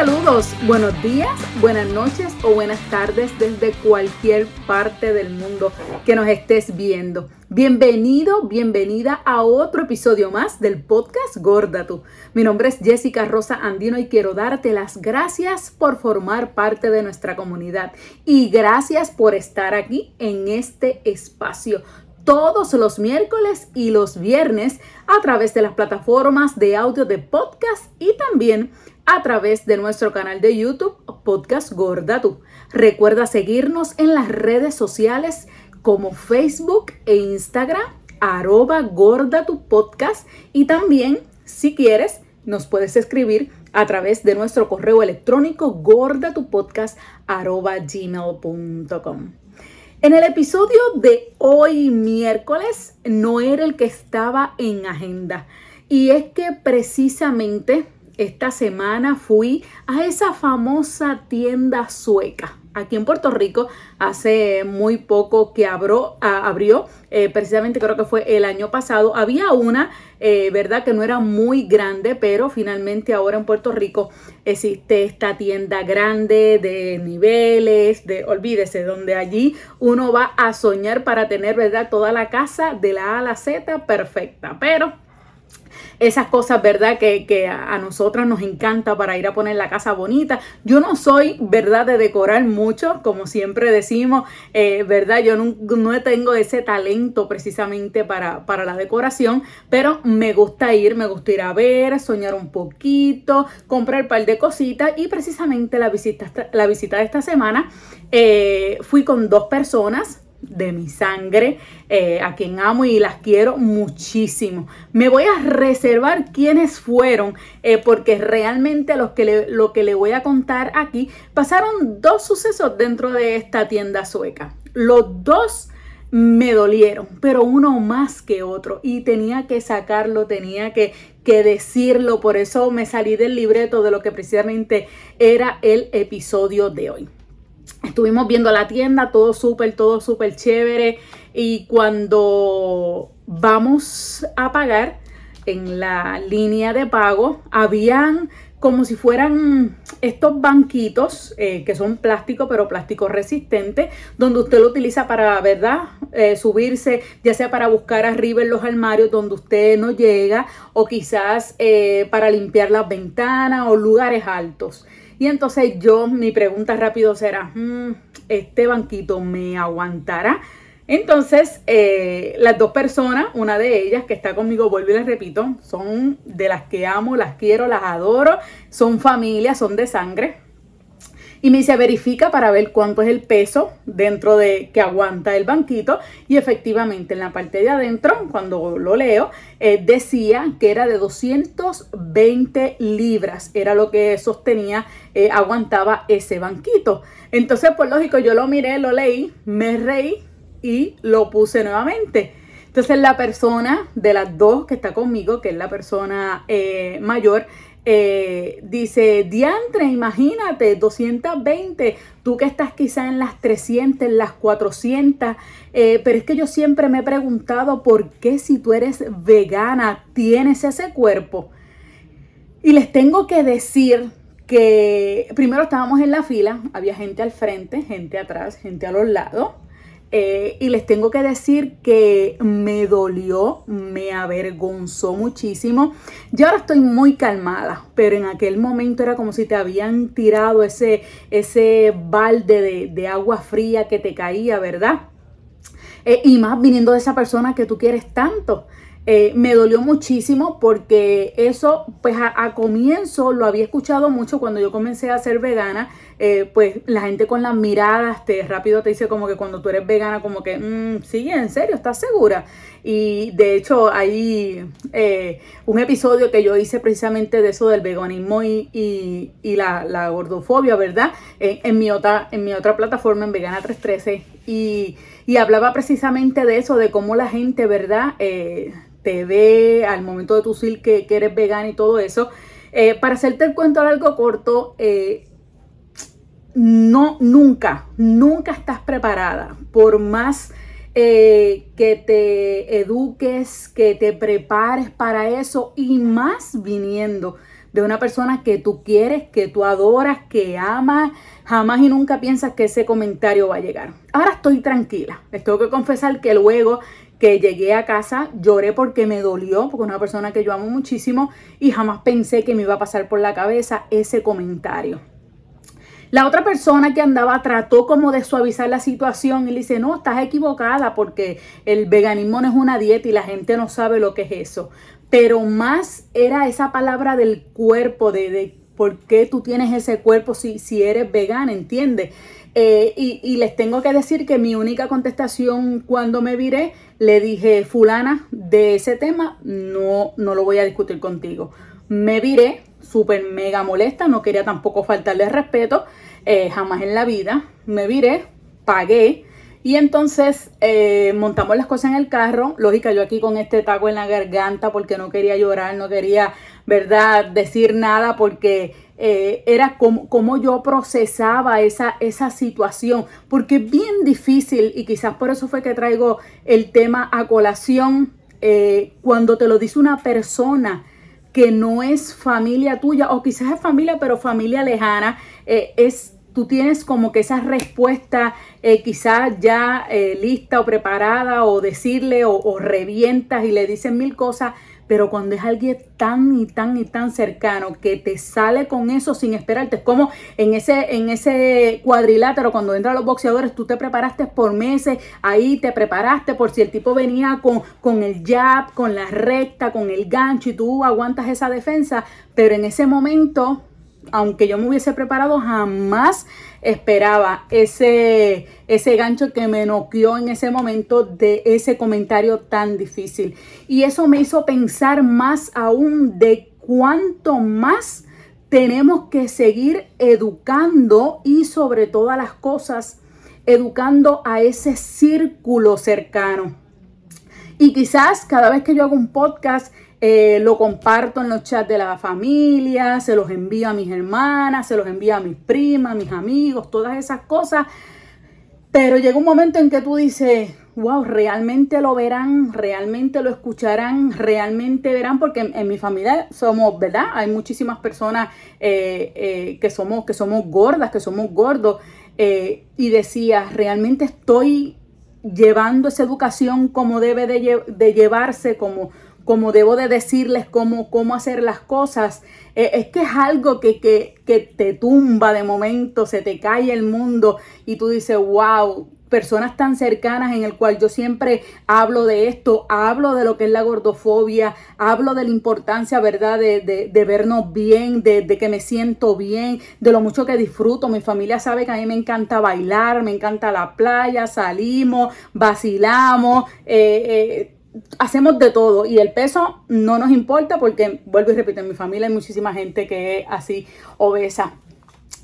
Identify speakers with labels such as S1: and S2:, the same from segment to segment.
S1: Saludos, buenos días, buenas noches o buenas tardes desde cualquier parte del mundo que nos estés viendo. Bienvenido, bienvenida a otro episodio más del podcast Gorda Tú. Mi nombre es Jessica Rosa Andino y quiero darte las gracias por formar parte de nuestra comunidad y gracias por estar aquí en este espacio todos los miércoles y los viernes a través de las plataformas de audio de podcast y también a través de nuestro canal de YouTube Podcast Gorda Tú. Recuerda seguirnos en las redes sociales como Facebook e Instagram arroba gorda tu podcast y también si quieres nos puedes escribir a través de nuestro correo electrónico gorda tu podcast gmail.com. En el episodio de hoy miércoles no era el que estaba en agenda y es que precisamente esta semana fui a esa famosa tienda sueca. Aquí en Puerto Rico hace muy poco que abrió, eh, precisamente creo que fue el año pasado. Había una, eh, ¿verdad? Que no era muy grande, pero finalmente ahora en Puerto Rico existe esta tienda grande de niveles, de, olvídese, donde allí uno va a soñar para tener, ¿verdad? Toda la casa de la A a la Z perfecta. Pero esas cosas, ¿verdad? Que, a nosotras nos encanta para ir a poner la casa bonita. Yo no soy, ¿verdad? De decorar mucho, como siempre decimos, eh, ¿verdad? Yo no, tengo ese talento precisamente para, para la decoración, pero me gusta ir, me gusta ir a ver, soñar un poquito, comprar un par de cositas y precisamente la visita, la visita de esta semana eh, fui con dos personas de mi sangre, eh, a quien amo y las quiero muchísimo. Me voy a reservar quiénes fueron, eh, porque realmente los que lo que le voy a contar aquí pasaron dos sucesos dentro de esta tienda sueca. Los dos me dolieron, pero uno más que otro y tenía que sacarlo, tenía que, que decirlo, por eso me salí del libreto de lo que precisamente era el episodio de hoy. Estuvimos viendo la tienda, todo súper, todo súper chévere. Y cuando vamos a pagar en la línea de pago, habían como si fueran estos banquitos eh, que son plástico, pero plástico resistente, donde usted lo utiliza para, ¿verdad? Eh, subirse, ya sea para buscar arriba en los armarios donde usted no llega, o quizás eh, para limpiar las ventanas o lugares altos. Y entonces yo, mi pregunta rápido será, mm, ¿este banquito me aguantará? Entonces, eh, las dos personas, una de ellas que está conmigo, vuelvo y les repito, son de las que amo, las quiero, las adoro, son familia, son de sangre. Y me dice, verifica para ver cuánto es el peso dentro de que aguanta el banquito. Y efectivamente, en la parte de adentro, cuando lo leo, eh, decía que era de 220 libras. Era lo que sostenía, eh, aguantaba ese banquito. Entonces, pues lógico, yo lo miré, lo leí, me reí y lo puse nuevamente. Entonces la persona de las dos que está conmigo, que es la persona eh, mayor, eh, dice, diantre, imagínate, 220, tú que estás quizá en las 300, en las 400, eh, pero es que yo siempre me he preguntado por qué si tú eres vegana tienes ese cuerpo. Y les tengo que decir que primero estábamos en la fila, había gente al frente, gente atrás, gente a los lados. Eh, y les tengo que decir que me dolió, me avergonzó muchísimo. Yo ahora estoy muy calmada, pero en aquel momento era como si te habían tirado ese, ese balde de, agua fría que te caía, ¿verdad? Eh, y más viniendo de esa persona que tú quieres tanto. Eh, me dolió muchísimo porque eso, pues a, comienzo lo había escuchado mucho cuando yo comencé a ser vegana, eh, pues la gente con las miradas te rápido te dice como que cuando tú eres vegana, como que, mmm, sí, en serio, ¿estás segura? Y de hecho hay eh, un episodio que yo hice precisamente de eso del veganismo y, la, gordofobia, ¿verdad? en, mi otra, en mi otra plataforma, en Vegana 313, y, y hablaba precisamente de eso, de cómo la gente, ¿verdad? Te ve al momento de tu decir que, eres vegana y todo eso. Eh, para hacerte el cuento algo corto, eh, no, nunca, nunca estás preparada. Por más eh, que te eduques, que te prepares para eso y más viniendo de una persona que tú quieres, que tú adoras, que amas, jamás y nunca piensas que ese comentario va a llegar. Ahora estoy tranquila. Les tengo que confesar que luego que llegué a casa lloré porque me dolió, porque es una persona que yo amo muchísimo y jamás pensé que me iba a pasar por la cabeza ese comentario. La otra persona que andaba trató como de suavizar la situación y le dice, no, estás equivocada porque el veganismo no es una dieta y la gente no sabe lo que es eso. Pero más era esa palabra del cuerpo, de, de por qué tú tienes ese cuerpo si, si eres vegana, ¿entiendes? Eh, y, les tengo que decir que mi única contestación cuando me viré, le dije, fulana, de ese tema no, no lo voy a discutir contigo. Me viré, súper mega molesta, no quería tampoco faltarle respeto, eh, jamás en la vida. Me viré, pagué. Y entonces eh, montamos las cosas en el carro. Lógica, yo aquí con este taco en la garganta porque no quería llorar, no quería, ¿verdad?, decir nada porque eh, era como, yo procesaba esa, esa situación. Porque es bien difícil y quizás por eso fue que traigo el tema a colación cuando te lo dice una persona que no es familia tuya o quizás es familia pero familia lejana, eh, es tú tienes como que esa respuesta eh, quizás ya eh, lista o preparada o decirle o, revientas y le dicen mil cosas pero cuando es alguien tan y tan y tan cercano que te sale con eso sin esperarte, es como en ese, en ese cuadrilátero cuando entran los boxeadores, tú te preparaste por meses, ahí te preparaste por si el tipo venía con, con el jab, con la recta, con el gancho y tú aguantas esa defensa, pero en ese momento aunque yo me hubiese preparado, jamás esperaba ese, ese gancho que me noqueó en ese momento de ese comentario tan difícil. Y eso me hizo pensar más aún de cuánto más tenemos que seguir educando y sobre todas las cosas, educando a ese círculo cercano. Y quizás cada vez que yo hago un podcast, eh, lo comparto en los chats de la familia, se los envío a mis hermanas, se los envío a mis primas, a mis amigos, todas esas cosas. Pero llega un momento en que tú dices, wow, realmente lo verán, realmente lo escucharán, realmente verán, porque en, mi familia somos, ¿verdad? Hay muchísimas personas eh, eh, que, somos, que somos gordas, que somos gordos. y decía, realmente estoy llevando esa educación como debe de, de llevarse, como como debo de decirles cómo, cómo hacer las cosas. Eh, es que es algo que, te tumba de momento, se te cae el mundo y tú dices, wow, personas tan cercanas en el cual yo siempre hablo de esto, hablo de lo que es la gordofobia, hablo de la importancia, ¿verdad?, de, vernos bien, de, que me siento bien, de lo mucho que disfruto. Mi familia sabe que a mí me encanta bailar, me encanta la playa, salimos, vacilamos, eh, eh hacemos de todo y el peso no nos importa porque, vuelvo y repito, en mi familia hay muchísima gente que es así obesa,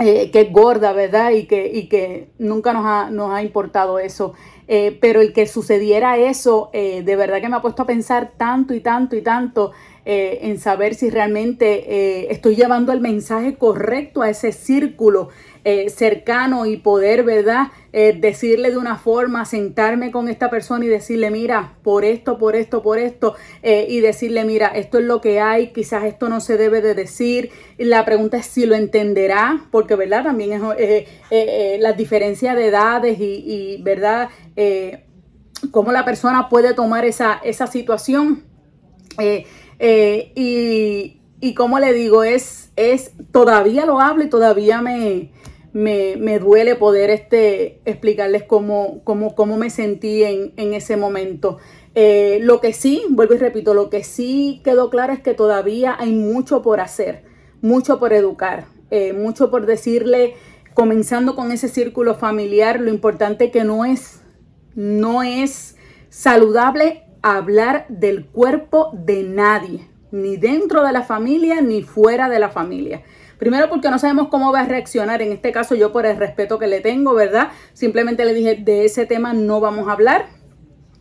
S1: eh, que es gorda, ¿verdad? Y que, y que nunca nos ha, nos ha importado eso. Eh, pero el que sucediera eso, eh, de verdad que me ha puesto a pensar tanto y tanto y tanto en saber si realmente estoy llevando el mensaje correcto a ese círculo eh, cercano y poder, ¿verdad? Eh, decirle de una forma, sentarme con esta persona y decirle, mira, por esto, por esto, por esto, eh, y decirle, mira, esto es lo que hay, quizás esto no se debe de decir. La pregunta es si lo entenderá, porque, ¿verdad? También es la diferencia de edades y, y ¿verdad? cómo la persona puede tomar esa, esa situación. Y, y como le digo, es, es, todavía lo hablo y todavía me, me, duele poder este, explicarles cómo, cómo, cómo me sentí en, ese momento. Eh, lo que sí, vuelvo y repito, lo que sí quedó claro es que todavía hay mucho por hacer, mucho por educar, eh, mucho por decirle, comenzando con ese círculo familiar, lo importante que no es, no es saludable hablar del cuerpo de nadie, ni dentro de la familia ni fuera de la familia. Primero porque no sabemos cómo va a reaccionar. En este caso yo por el respeto que le tengo, ¿verdad? Simplemente le dije, de ese tema no vamos a hablar.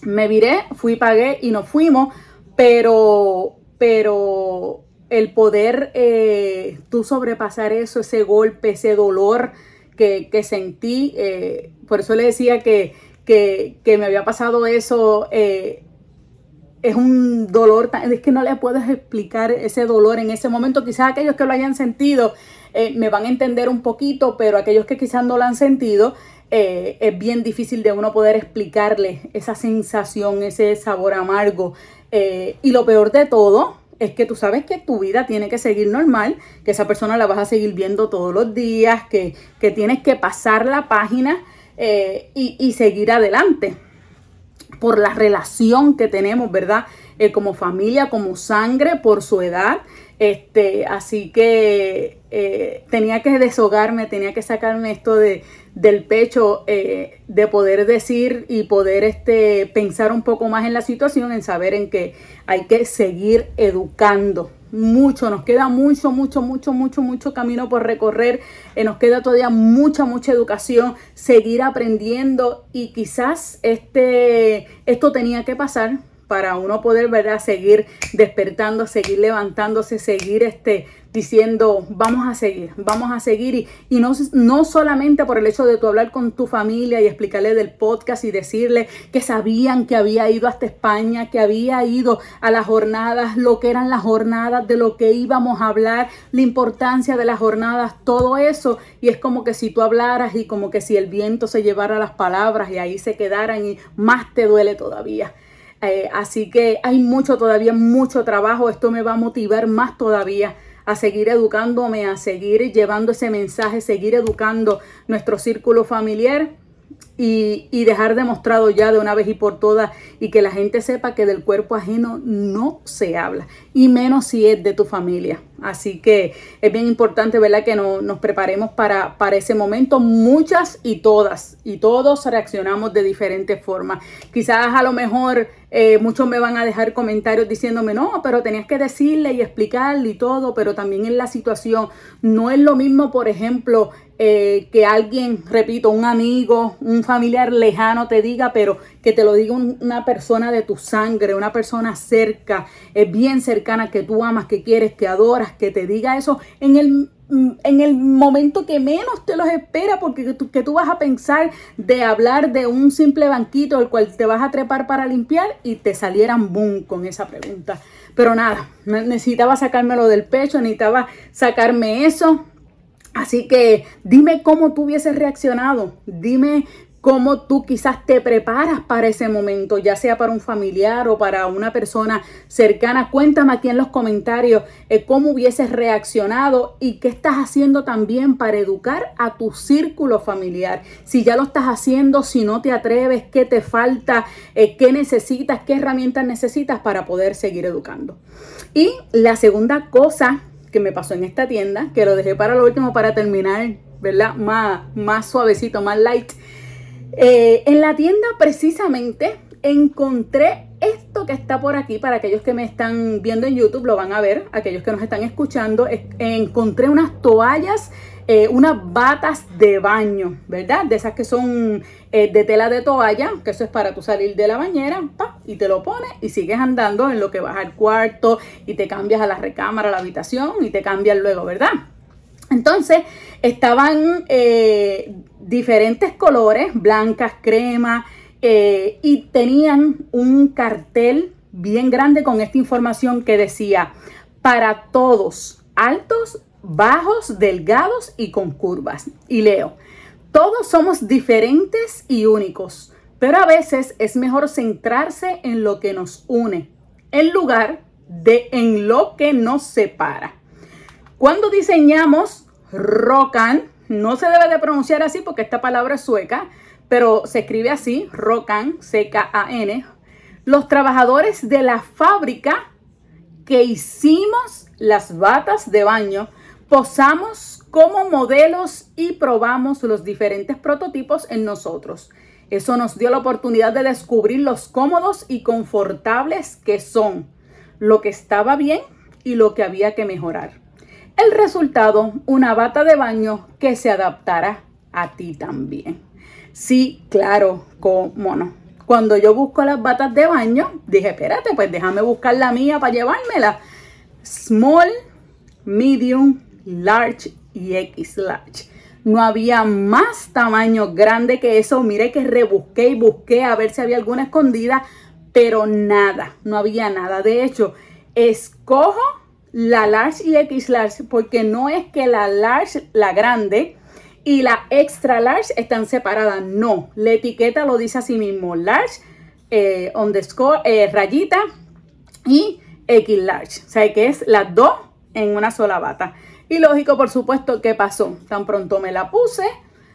S1: Me viré, fui, pagué y nos fuimos. Pero, pero el poder eh, tú sobrepasar eso, ese golpe, ese dolor que, sentí, eh, por eso le decía que, que, me había pasado eso. Eh, es un dolor, es que no le puedes explicar ese dolor en ese momento. Quizás aquellos que lo hayan sentido eh, me van a entender un poquito, pero aquellos que quizás no lo han sentido, eh, es bien difícil de uno poder explicarle esa sensación, ese sabor amargo. Eh, y lo peor de todo es que tú sabes que tu vida tiene que seguir normal, que esa persona la vas a seguir viendo todos los días, que, tienes que pasar la página y seguir adelante por la relación que tenemos, ¿verdad? Eh, como familia, como sangre, por su edad. Este, así que eh, tenía que deshogarme, tenía que sacarme esto de, del pecho, eh, de poder decir y poder este, pensar un poco más en la situación, en saber en que hay que seguir educando, mucho, nos queda mucho, mucho, mucho, mucho, mucho camino por recorrer, eh, nos queda todavía mucha, mucha educación, seguir aprendiendo y quizás este, esto tenía que pasar para uno poder ¿verdad? seguir despertando, seguir levantándose, seguir este, diciendo, vamos a seguir, vamos a seguir. Y, y no, no solamente por el hecho de tú hablar con tu familia y explicarle del podcast y decirle que sabían que había ido hasta España, que había ido a las jornadas, lo que eran las jornadas, de lo que íbamos a hablar, la importancia de las jornadas, todo eso. Y es como que si tú hablaras y como que si el viento se llevara las palabras y ahí se quedaran y más te duele todavía. Eh, así que hay mucho todavía, mucho trabajo. Esto me va a motivar más todavía a seguir educándome, a seguir llevando ese mensaje, seguir educando nuestro círculo familiar y, y, dejar demostrado ya de una vez y por todas y que la gente sepa que del cuerpo ajeno no se habla y menos si es de tu familia. Así que es bien importante, ¿verdad? Que no, nos preparemos para, para ese momento. Muchas y todas y todos reaccionamos de diferentes formas. Quizás a lo mejor eh, muchos me van a dejar comentarios diciéndome, no, pero tenías que decirle y explicarle y todo, pero también en la situación. No es lo mismo, por ejemplo, eh, que alguien, repito, un amigo, un familiar lejano te diga, pero que te lo diga una persona de tu sangre, una persona cerca, bien cercana, que tú amas, que quieres, que adoras, que te diga eso en el en el momento que menos te los espera, porque tú, que tú vas a pensar de hablar de un simple banquito el cual te vas a trepar para limpiar y te salieran boom con esa pregunta. Pero nada, necesitaba sacármelo del pecho, necesitaba sacarme eso. Así que dime cómo tú hubieses reaccionado, dime cómo tú quizás te preparas para ese momento, ya sea para un familiar o para una persona cercana. Cuéntame aquí en los comentarios eh, cómo hubieses reaccionado y qué estás haciendo también para educar a tu círculo familiar. Si ya lo estás haciendo, si no te atreves, qué te falta, eh, qué necesitas, qué herramientas necesitas para poder seguir educando. Y la segunda cosa que me pasó en esta tienda, que lo dejé para lo último para terminar, ¿verdad? Más, más suavecito, más light eh, en la tienda precisamente encontré esto que está por aquí, para aquellos que me están viendo en YouTube lo van a ver, aquellos que nos están escuchando, encontré unas toallas, eh, unas batas de baño, ¿verdad? De esas que son eh, de tela de toalla, que eso es para tú salir de la bañera, y te lo pones y sigues andando en lo que vas al cuarto y te cambias a la recámara, a la habitación y te cambias luego, ¿verdad? Entonces, estaban diferentes colores, blancas, crema, eh, y tenían un cartel bien grande con esta información que decía, para todos, altos, bajos, delgados y con curvas. Y leo, todos somos diferentes y únicos, pero a veces es mejor centrarse en lo que nos une, en lugar de en lo que nos separa. Cuando diseñamos Rocan, no se debe de pronunciar así porque esta palabra es sueca, pero se escribe así, Rocan, C-K-A-N. Los trabajadores de la fábrica que hicimos las batas de baño, posamos como modelos y probamos los diferentes prototipos en nosotros. Eso nos dio la oportunidad de descubrir los cómodos y confortables que son, lo que estaba bien y lo que había que mejorar. El resultado, una bata de baño que se adaptará a ti también. Sí, claro, como no. Cuando yo busco las batas de baño, dije, espérate, pues déjame buscar la mía para llevármela. Small, medium, large y X large. No había más tamaño grande que eso. Mire que rebusqué y busqué a ver si había alguna escondida, pero nada, no había nada. De hecho, escojo la large y X large porque no es que la large, la grande, y la extra large están separadas. No, la etiqueta lo dice así mismo, large, eh, underscore, eh, rayita y X large. O sea que es las dos en una sola bata. Y lógico, por supuesto, ¿qué pasó? Tan pronto me la puse,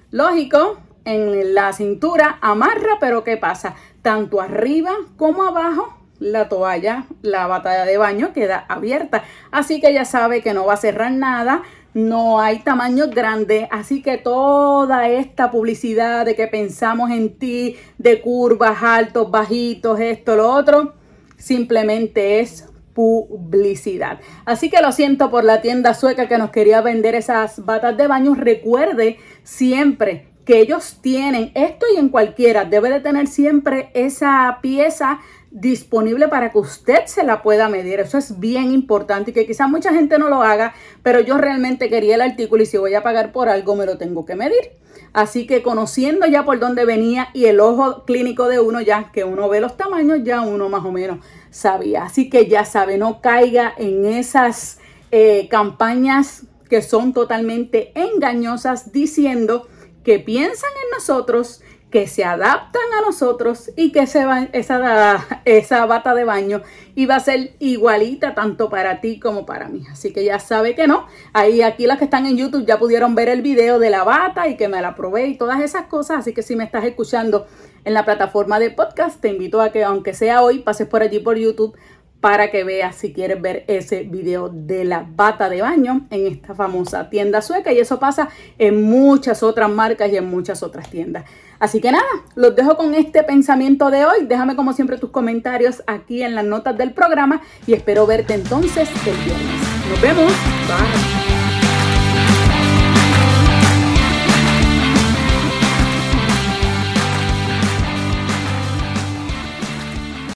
S1: lógico, en la cintura amarra, pero ¿qué pasa? Tanto arriba como abajo la toalla, la batalla de baño queda abierta. Así que ya sabe que no va a cerrar nada, no hay tamaño grande, así que toda esta publicidad de que pensamos en ti, de curvas, altos, bajitos, esto, lo otro, simplemente es publicidad. Así que lo siento por la tienda sueca que nos quería vender esas batas de baño. Recuerde siempre que ellos tienen esto y en cualquiera, debe de tener siempre esa pieza disponible para que usted se la pueda medir. Eso es bien importante y que quizás mucha gente no lo haga, pero yo realmente quería el artículo y si voy a pagar por algo me lo tengo que medir. Así que conociendo ya por dónde venía y el ojo clínico de uno ya, que uno ve los tamaños, ya uno más o menos sabía. Así que ya sabe, no caiga en esas eh, campañas que son totalmente engañosas diciendo que piensan en nosotros que se adaptan a nosotros y que se esa, esa bata de baño iba a ser igualita tanto para ti como para mí. Así que ya sabe que no. Ahí aquí las que están en YouTube ya pudieron ver el video de la bata y que me la probé y todas esas cosas. Así que si me estás escuchando en la plataforma de podcast, te invito a que aunque sea hoy, pases por allí por YouTube para que veas si quieres ver ese video de la bata de baño en esta famosa tienda sueca y eso pasa en muchas otras marcas y en muchas otras tiendas. Así que nada, los dejo con este pensamiento de hoy. Déjame como siempre tus comentarios aquí en las notas del programa y espero verte entonces el viernes. Nos vemos. Bye.